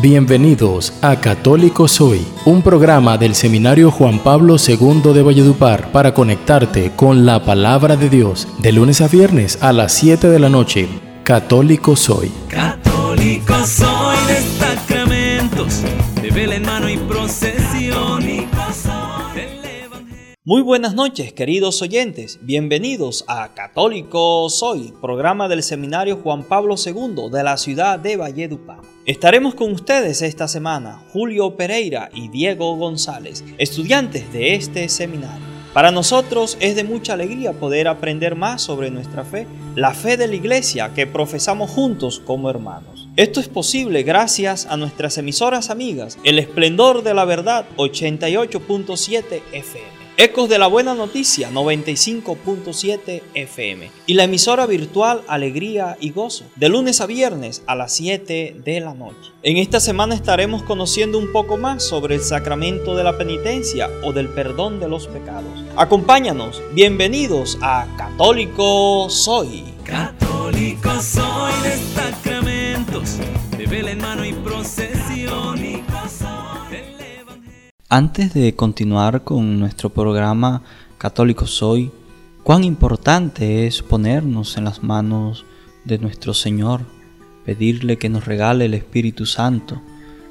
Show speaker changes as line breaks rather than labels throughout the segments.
Bienvenidos a Católico Soy, un programa del Seminario Juan Pablo II de Valledupar para conectarte con la palabra de Dios de lunes a viernes a las 7 de la noche. Católico Soy.
Católico soy de sacramentos, de vela en mano y procesión.
Muy buenas noches, queridos oyentes. Bienvenidos a Católico Soy, programa del Seminario Juan Pablo II de la ciudad de Valledupar. Estaremos con ustedes esta semana Julio Pereira y Diego González, estudiantes de este seminario. Para nosotros es de mucha alegría poder aprender más sobre nuestra fe, la fe de la iglesia que profesamos juntos como hermanos. Esto es posible gracias a nuestras emisoras amigas, El Esplendor de la Verdad 88.7 FM. Ecos de la Buena Noticia 95.7 FM y la emisora virtual Alegría y Gozo de lunes a viernes a las 7 de la noche. En esta semana estaremos conociendo un poco más sobre el sacramento de la penitencia o del perdón de los pecados. Acompáñanos, bienvenidos a Católico Soy.
Católico soy de sacramentos, de vela mano y
antes de continuar con nuestro programa Católico Soy, cuán importante es ponernos en las manos de nuestro Señor, pedirle que nos regale el Espíritu Santo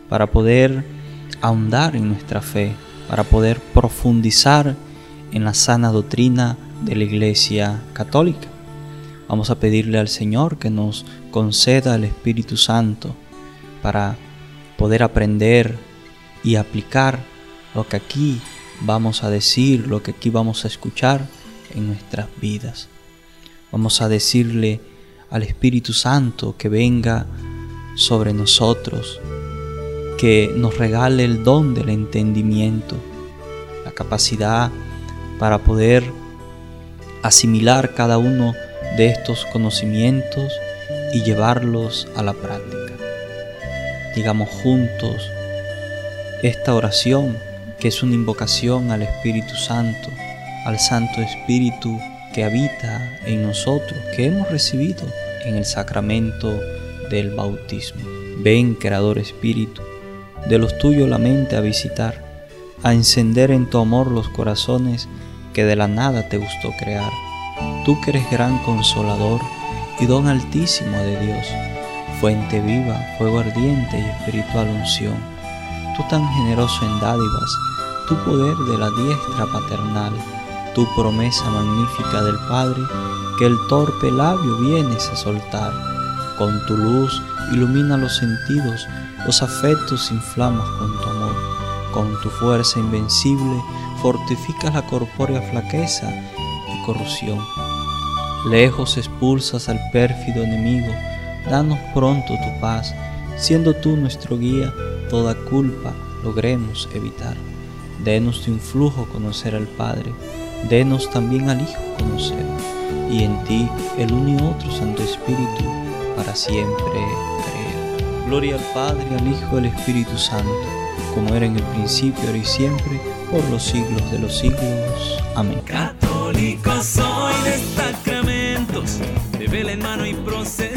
para poder ahondar en nuestra fe, para poder profundizar en la sana doctrina de la Iglesia Católica. Vamos a pedirle al Señor que nos conceda el Espíritu Santo para poder aprender y aplicar lo que aquí vamos a decir, lo que aquí vamos a escuchar en nuestras vidas. Vamos a decirle al Espíritu Santo que venga sobre nosotros, que nos regale el don del entendimiento, la capacidad para poder asimilar cada uno de estos conocimientos y llevarlos a la práctica. Digamos juntos esta oración que es una invocación al Espíritu Santo, al Santo Espíritu que habita en nosotros, que hemos recibido en el sacramento del bautismo. Ven, Creador Espíritu, de los tuyos la mente a visitar, a encender en tu amor los corazones que de la nada te gustó crear. Tú que eres gran consolador y don altísimo de Dios, fuente viva, fuego ardiente y espiritual unción. Tú tan generoso en dádivas, tu poder de la diestra paternal, tu promesa magnífica del Padre, que el torpe labio vienes a soltar. Con tu luz ilumina los sentidos, los afectos inflamas con tu amor. Con tu fuerza invencible fortificas la corpórea flaqueza y corrupción. Lejos expulsas al pérfido enemigo, danos pronto tu paz, siendo tú nuestro guía, toda culpa logremos evitar. Denos tu influjo conocer al Padre, denos también al Hijo conocer, y en ti el uno y otro Santo Espíritu para siempre creer. Gloria al Padre, al Hijo al Espíritu Santo, como era en el principio, ahora y siempre, por los siglos de los siglos. Amén.
Católico soy de sacramentos, de vela en mano y procesión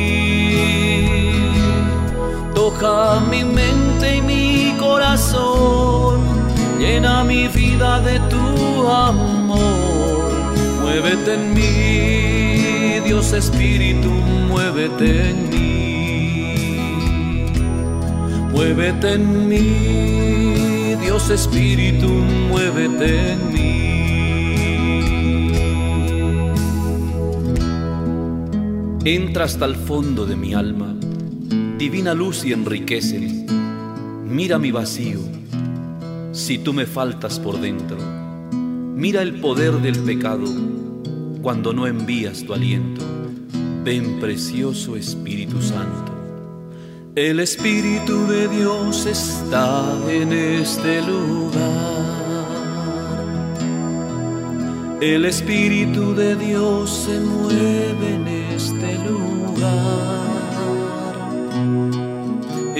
Mi mente y mi corazón, llena mi vida de tu amor. Muévete en mí, Dios Espíritu, muévete en mí. Muévete en mí, Dios Espíritu, muévete en mí. Entra hasta el fondo de mi alma, divina luz y enriquece. Mira mi vacío, si tú me faltas por dentro. Mira el poder del pecado cuando no envías tu aliento. Ven precioso Espíritu Santo. El Espíritu de Dios está en este lugar. El Espíritu de Dios se mueve en este lugar.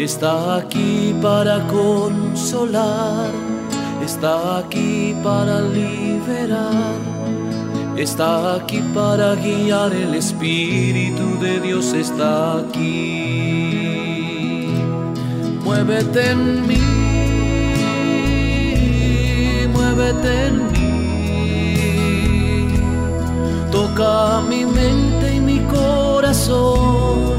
Está aquí para consolar, está aquí para liberar, está aquí para guiar. El Espíritu de Dios está aquí. Muévete en mí, muévete en mí toca mi mente y mi corazón,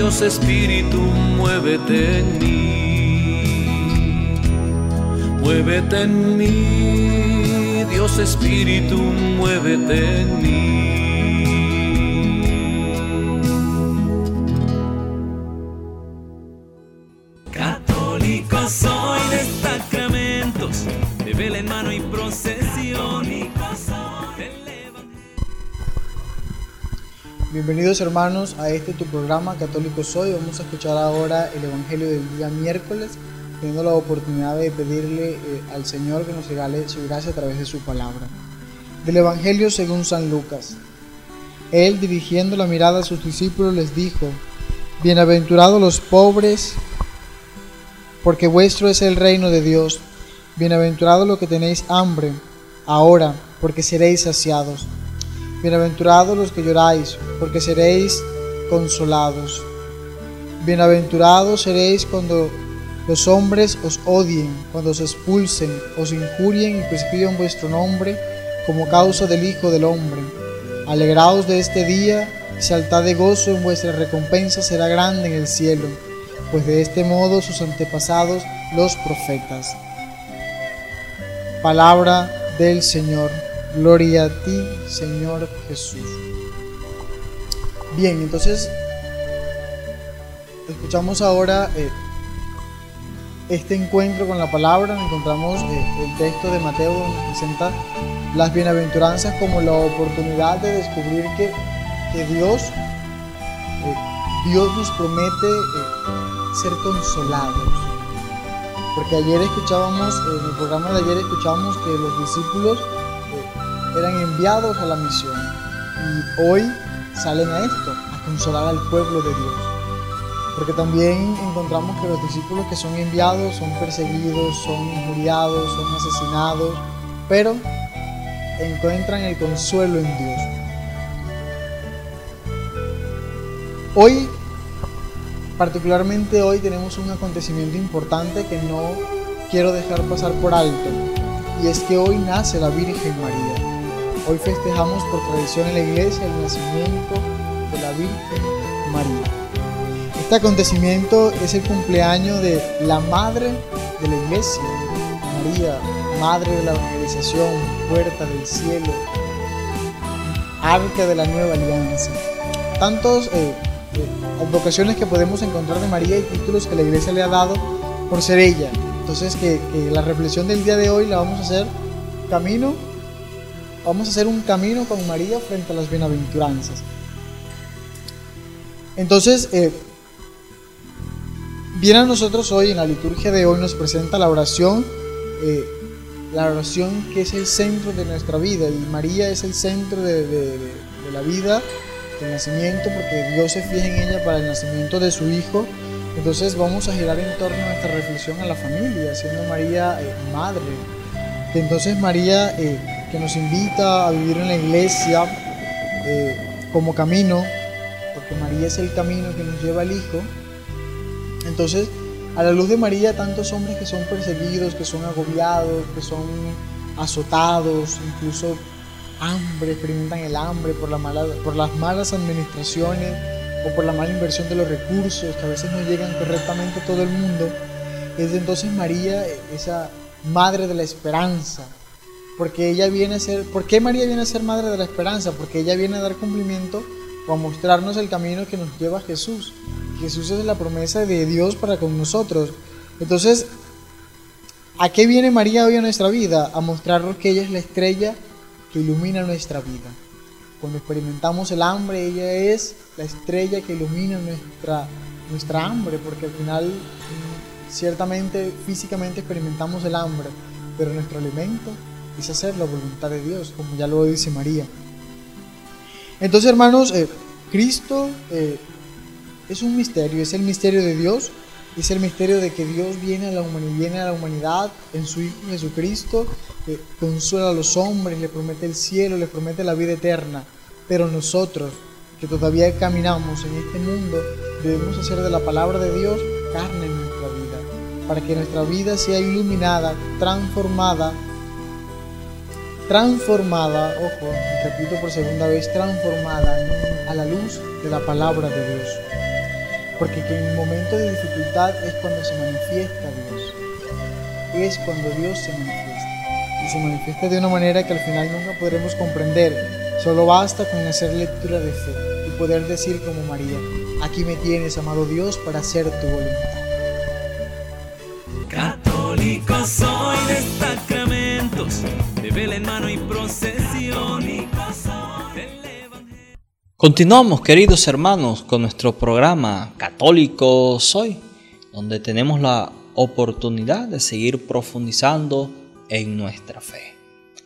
Dios Espíritu, muévete en mí. Muévete en mí, Dios Espíritu, muévete en mí.
Bienvenidos hermanos a este tu programa Católico Soy. Vamos a escuchar ahora el Evangelio del día miércoles, teniendo la oportunidad de pedirle eh, al Señor que nos regale su gracia a través de su palabra. Del Evangelio según San Lucas. Él, dirigiendo la mirada a sus discípulos, les dijo, Bienaventurados los pobres, porque vuestro es el reino de Dios. Bienaventurados los que tenéis hambre, ahora, porque seréis saciados. Bienaventurados los que lloráis, porque seréis consolados. Bienaventurados seréis cuando los hombres os odien, cuando os expulsen, os injurien y prescriban vuestro nombre como causa del Hijo del Hombre. Alegraos de este día y saltad de gozo en vuestra recompensa será grande en el cielo, pues de este modo sus antepasados los profetas. Palabra del Señor. Gloria a ti, Señor Jesús. Bien, entonces escuchamos ahora eh, este encuentro con la palabra. Encontramos eh, el texto de Mateo donde presenta las bienaventuranzas como la oportunidad de descubrir que, que Dios, eh, Dios nos promete ser consolados. Porque ayer escuchábamos, en el programa de ayer escuchábamos que los discípulos eran enviados a la misión y hoy salen a esto, a consolar al pueblo de Dios. Porque también encontramos que los discípulos que son enviados son perseguidos, son injuriados, son asesinados, pero encuentran el consuelo en Dios. Hoy, particularmente hoy, tenemos un acontecimiento importante que no quiero dejar pasar por alto, y es que hoy nace la Virgen María. Hoy festejamos por tradición en la iglesia el nacimiento de la Virgen María. Este acontecimiento es el cumpleaños de la Madre de la Iglesia, María, Madre de la Evangelización, Puerta del Cielo, Arca de la Nueva Alianza. Tantos eh, eh, que podemos encontrar de María y títulos que la Iglesia le ha dado por ser ella. Entonces que la reflexión del día de hoy la vamos a hacer camino, vamos a hacer un camino con María frente a las bienaventuranzas. Entonces, eh, Bien a nosotros hoy, en la liturgia de hoy, nos presenta la oración, eh, la oración que es el centro de nuestra vida, y María es el centro de, la vida, del nacimiento, porque Dios se fija en ella para el nacimiento de su Hijo. Entonces vamos a girar en torno a nuestra reflexión a la familia, siendo María eh, madre. Entonces María eh, que nos invita a vivir en la iglesia como camino, porque María es el camino que nos lleva al Hijo, entonces, a la luz de María, tantos hombres que son perseguidos, que son agobiados, que son azotados, incluso hambre, experimentan el hambre por, las malas administraciones o por la mala inversión de los recursos, que a veces no llegan correctamente a todo el mundo. Es entonces María esa madre de la esperanza, porque ella viene a ser, ¿por qué María viene a ser madre de la esperanza? Porque ella viene a dar cumplimiento o a mostrarnos el camino que nos lleva a Jesús. Jesús es la promesa de Dios para con nosotros. Entonces, ¿a qué viene María hoy a nuestra vida? A mostrarnos que ella es la estrella que ilumina nuestra vida. Cuando experimentamos el hambre, ella es la estrella que ilumina nuestra, nuestra hambre, porque al final mm, ciertamente físicamente experimentamos el hambre, pero nuestro alimento hacer la voluntad de Dios, como ya lo dice María. Entonces, hermanos, eh, Cristo eh, es un misterio, es el misterio de Dios, es el misterio de que Dios viene a la humanidad, en su Hijo Jesucristo, que consuela a los hombres, le promete el cielo, le promete la vida eterna. Pero nosotros, que todavía caminamos en este mundo, debemos hacer de la palabra de Dios carne en nuestra vida, para que nuestra vida sea iluminada, transformada, transformada, ojo, repito por segunda vez, transformada a la luz de la palabra de Dios porque que en momento de dificultad es cuando se manifiesta Dios. Es cuando Dios se manifiesta. Y se manifiesta de una manera que al final nunca podremos comprender. Solo basta con hacer lectura de fe y poder decir como María, aquí me tienes, amado Dios, para hacer tu voluntad.
Continuamos, queridos hermanos, con nuestro programa Católico Soy, donde tenemos la oportunidad de seguir profundizando en nuestra fe.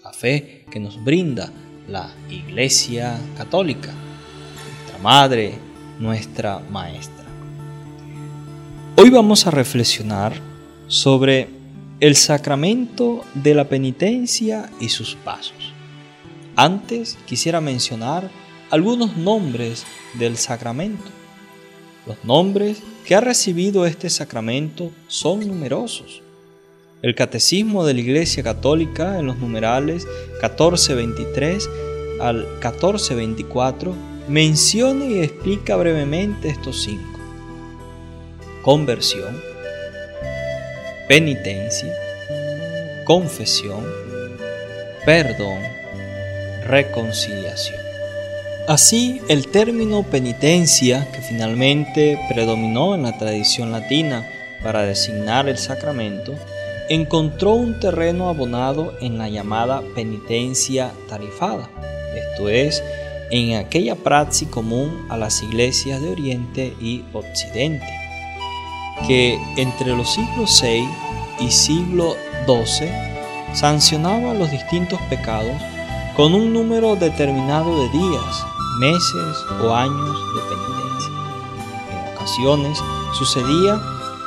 La fe que nos brinda la Iglesia Católica, nuestra Madre, nuestra Maestra. Hoy vamos a reflexionar sobre el sacramento de la penitencia y sus pasos. Antes quisiera mencionar algunos nombres del sacramento. Los nombres que ha recibido este sacramento son numerosos. El Catecismo de la Iglesia Católica en los numerales 1423 al 1424 menciona y explica brevemente estos cinco. Conversión, penitencia, confesión, perdón, reconciliación. Así, el término penitencia, que finalmente predominó en la tradición latina para designar el sacramento, encontró un terreno abonado en la llamada penitencia tarifada, esto es, en aquella praxis común a las iglesias de Oriente y Occidente, que entre los siglos VI y siglo XII sancionaba los distintos pecados con un número determinado de días meses o años de penitencia. En ocasiones sucedía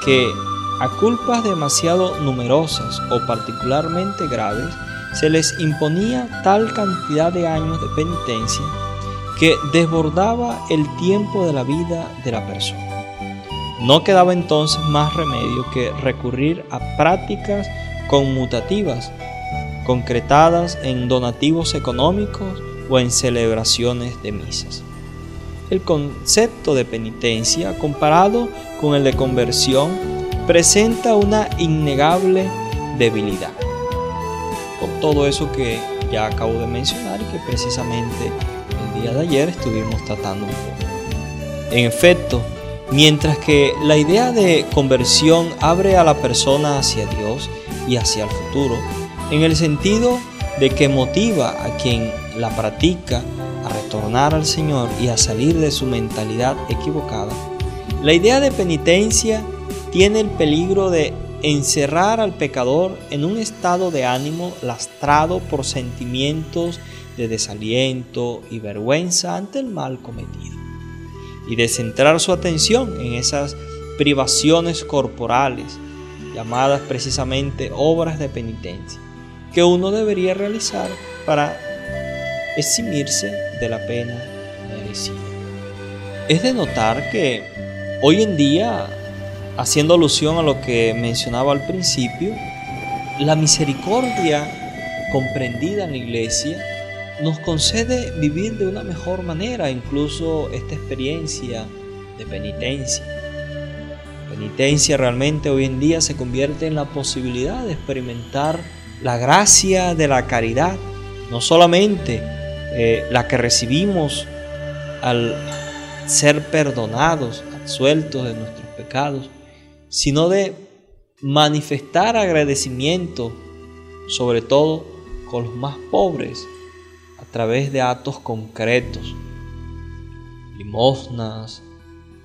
que a culpas demasiado numerosas o particularmente graves se les imponía tal cantidad de años de penitencia que desbordaba el tiempo de la vida de la persona. No quedaba entonces más remedio que recurrir a prácticas conmutativas, concretadas en donativos económicos o en celebraciones de misas. El concepto de penitencia, comparado con el de conversión, presenta una innegable debilidad. Por todo eso que ya acabo de mencionar y que precisamente el día de ayer estuvimos tratando un poco. En efecto, mientras que la idea de conversión abre a la persona hacia Dios y hacia el futuro, en el sentido de que motiva a quien la practica a retornar al Señor y a salir de su mentalidad equivocada, la idea de penitencia tiene el peligro de encerrar al pecador en un estado de ánimo lastrado por sentimientos de desaliento y vergüenza ante el mal cometido, y de centrar su atención en esas privaciones corporales, llamadas precisamente obras de penitencia, que uno debería realizar para eximirse de la pena merecida. Es de notar que hoy en día, haciendo alusión a lo que mencionaba al principio, la misericordia comprendida en la iglesia nos concede vivir de una mejor manera, incluso esta experiencia de penitencia. Penitencia realmente hoy en día se convierte en la posibilidad de experimentar la gracia de la caridad, no solamente eh, la que recibimos al ser perdonados, absueltos de nuestros pecados, sino de manifestar agradecimiento, sobre todo con los más pobres, a través de actos concretos, limosnas,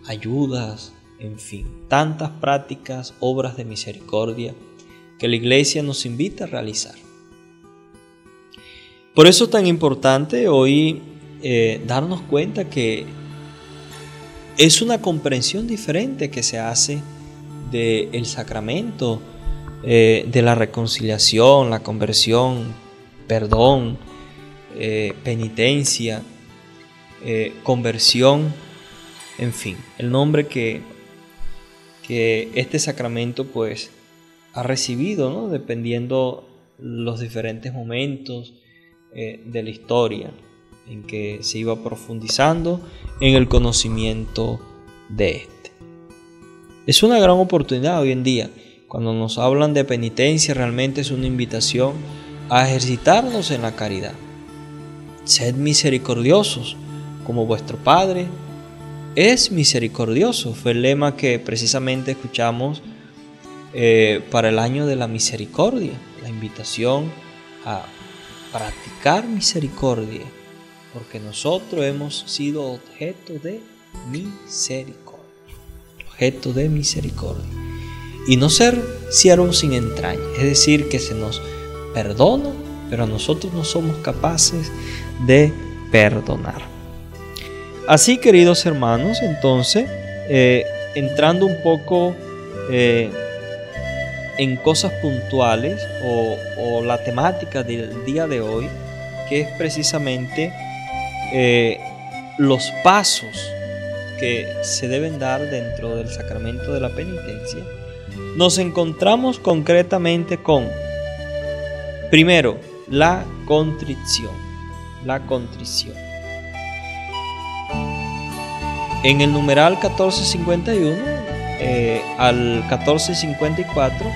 ayudas, en fin, tantas prácticas, obras de misericordia que la iglesia nos invita a realizar. Por eso es tan importante hoy eh, darnos cuenta que es una comprensión diferente que se hace del sacramento eh, de la reconciliación, la conversión, perdón, eh, penitencia, conversión, en fin, el nombre que, que este sacramento pues ha recibido, ¿no? dependiendo los diferentes momentos, eh, de la historia, en que se iba profundizando en el conocimiento de este. Es una gran oportunidad hoy en día. Cuando nos hablan de penitencia, realmente es una invitación a ejercitarnos en la caridad. Sed misericordiosos, como vuestro Padre es misericordioso. Fue el lema que precisamente escuchamos eh, para el año de la misericordia, la invitación a practicar misericordia, porque nosotros hemos sido objeto de misericordia, objeto de misericordia. Y no ser siervos sin entraña, es decir, que se nos perdona, pero nosotros no somos capaces de perdonar. Así, queridos hermanos, entonces, eh, entrando un poco eh, en cosas puntuales o, la temática del día de hoy, que es precisamente eh, los pasos que se deben dar dentro del sacramento de la penitencia, nos encontramos concretamente con, primero, la contrición. La contrición. En el numeral 1451 eh, al 1454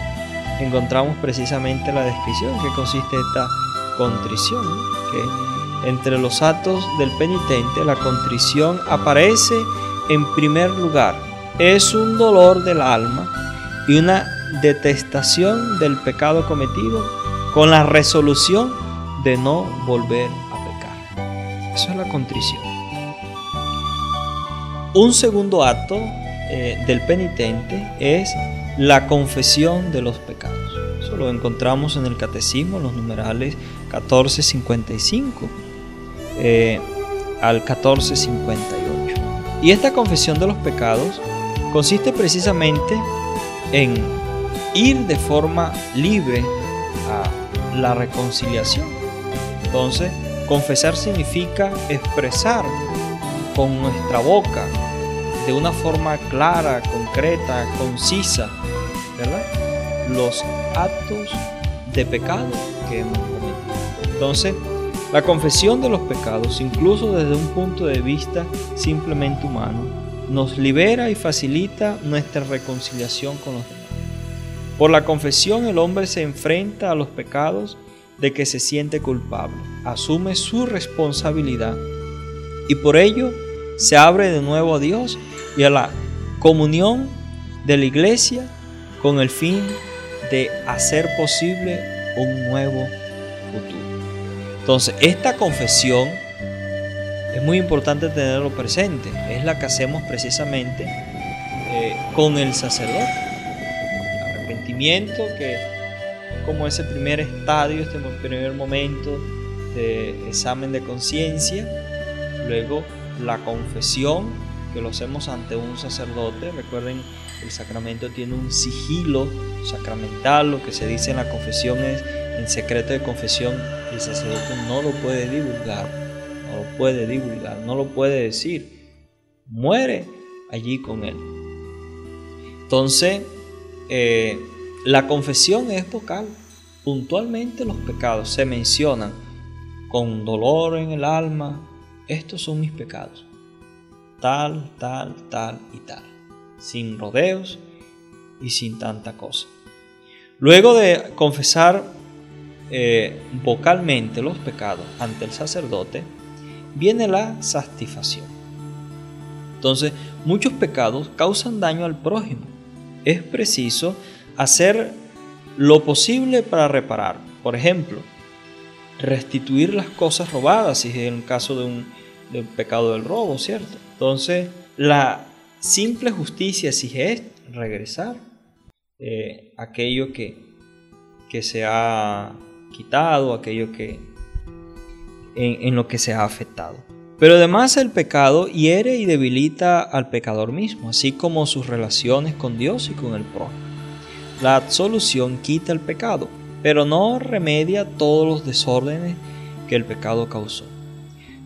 encontramos precisamente la descripción que consiste esta contrición, que entre los actos del penitente la contrición aparece en primer lugar. Es un dolor del alma y una detestación del pecado cometido con la resolución de no volver a pecar. Eso es la contrición. Un segundo acto eh, del penitente es la confesión de los pecados. Eso lo encontramos en el catecismo, los numerales 1455 eh, al 1458. Y esta confesión de los pecados consiste precisamente en ir de forma libre a la reconciliación. Entonces, confesar significa expresar con nuestra boca de una forma clara, concreta, concisa, ¿verdad? Los actos de pecado que hemos cometido. Entonces, la confesión de los pecados, incluso desde un punto de vista simplemente humano, nos libera y facilita nuestra reconciliación con los demás. Por la confesión el hombre se enfrenta a los pecados de que se siente culpable, asume su responsabilidad y por ello se abre de nuevo a Dios y a la comunión de la iglesia con el fin de hacer posible un nuevo futuro. Entonces, esta confesión es muy importante tenerlo presente. Es la que hacemos precisamente eh, con el sacerdote. El arrepentimiento, que es como ese primer estadio, este primer momento de examen de conciencia. Luego la confesión, que lo hacemos ante un sacerdote. Recuerden, el sacramento tiene un sigilo sacramental. Lo que se dice en la confesión es, en secreto de confesión, el sacerdote no lo puede divulgar. No lo puede divulgar, no lo puede decir. Muere allí con él. Entonces, eh, la confesión es vocal. Puntualmente los pecados se mencionan con dolor en el alma. Estos son mis pecados. Tal, tal, tal y tal. Sin rodeos y sin tanta cosa. Luego de confesar eh, vocalmente los pecados ante el sacerdote, viene la satisfacción. Entonces, muchos pecados causan daño al prójimo. Es preciso hacer lo posible para reparar. Por ejemplo, restituir las cosas robadas, si es el caso de un, pecado del robo, ¿cierto? Entonces, la simple justicia exige regresar eh, aquello que, que se ha quitado, aquello que en lo que se ha afectado. Pero además el pecado hiere y debilita al pecador mismo, así como sus relaciones con Dios y con el prójimo. La absolución quita el pecado, pero no remedia todos los desórdenes que el pecado causó.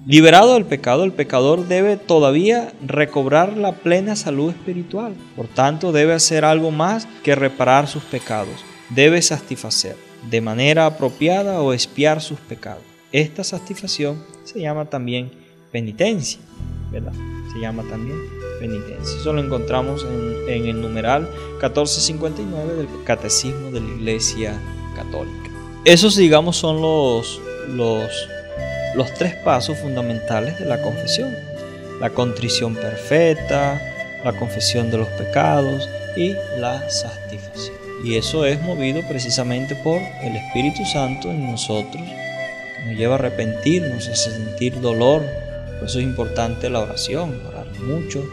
Liberado del pecado, el pecador debe todavía recobrar la plena salud espiritual. Por tanto, debe hacer algo más que reparar sus pecados. Debe satisfacer de manera apropiada o expiar sus pecados. Esta satisfacción se llama también penitencia, ¿verdad? Se llama también penitencia. Eso lo encontramos en, el numeral 1459 del Catecismo de la Iglesia Católica. Esos, digamos, son los, los, los tres pasos fundamentales de la confesión. La contrición perfecta, la confesión de los pecados y la satisfacción. Y eso es movido precisamente por el Espíritu Santo en nosotros, que nos lleva a arrepentirnos, a sentir dolor. Por eso es importante la oración, orar mucho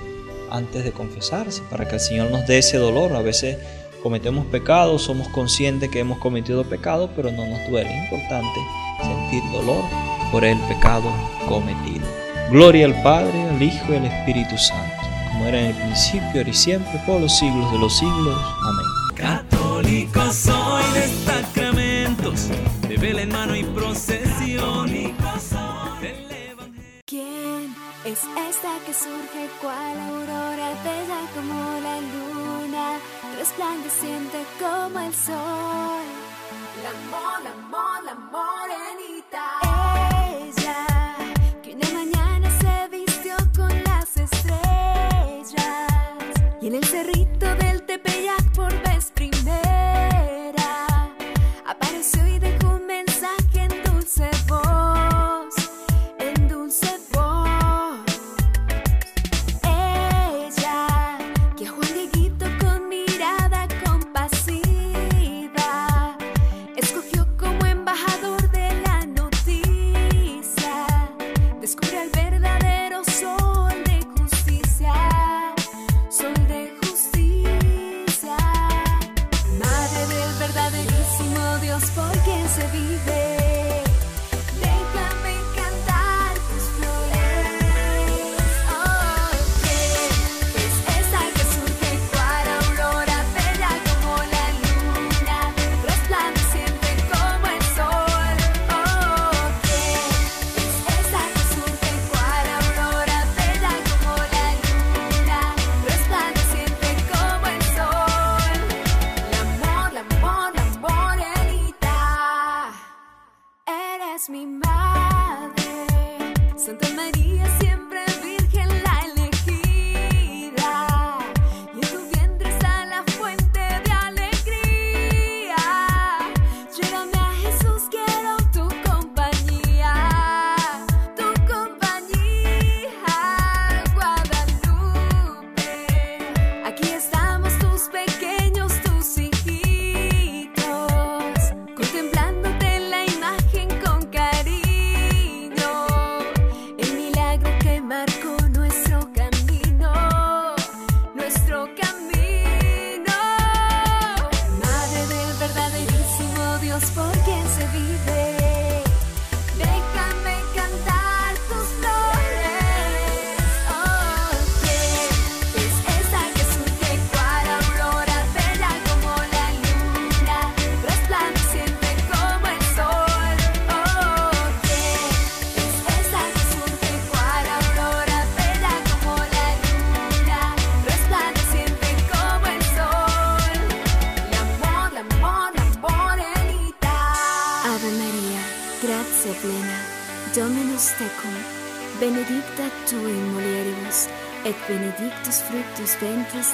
antes de confesarse, para que el Señor nos dé ese dolor. A veces cometemos pecados, somos conscientes que hemos cometido pecado, pero no nos duele. Es importante sentir dolor por el pecado cometido. Gloria al Padre, al Hijo y al Espíritu Santo, como era en el principio, ahora y siempre, por los siglos de los siglos. Amén.
Católico soy de sacramentos, de vela en mano y procesión.
¿Quién es esta que surge cual aurora bella como la luna, resplandeciente como el sol? La amor, la amor, la morenita. Ella en el cerrito del Tepeyac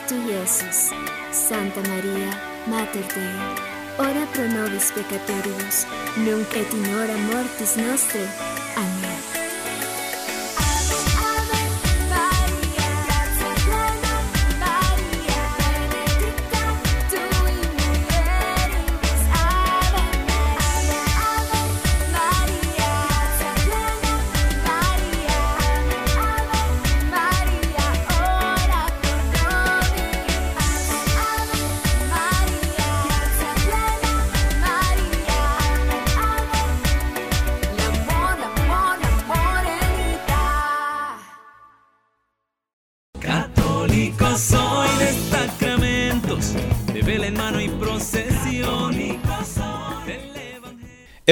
tu, Iesus. Santa Maria, Mater Dei, ora pro nobis peccatoribus, nunc et in hora mortis nostre. Amén.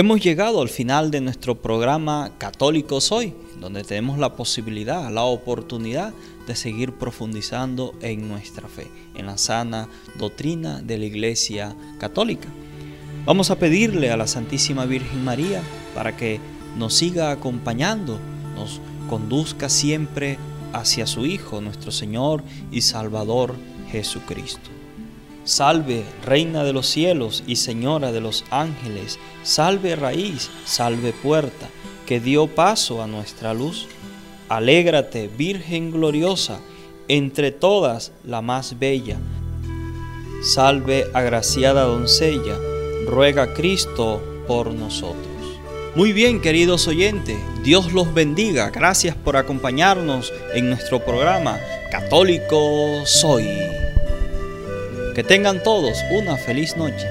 Hemos llegado al final de nuestro programa Católicos Hoy, donde tenemos la posibilidad, la oportunidad de seguir profundizando en nuestra fe, en la sana doctrina de la Iglesia Católica. Vamos a pedirle a la Santísima Virgen María para que nos siga acompañando, nos conduzca siempre hacia su Hijo, nuestro Señor y Salvador Jesucristo. Salve, Reina de los cielos y Señora de los ángeles, salve raíz, salve puerta, que dio paso a nuestra luz. Alégrate, Virgen gloriosa, entre todas la más bella. Salve, agraciada doncella, ruega Cristo por nosotros. Muy bien, queridos oyentes, Dios los bendiga. Gracias por acompañarnos en nuestro programa Católico Soy. Que tengan todos una feliz noche.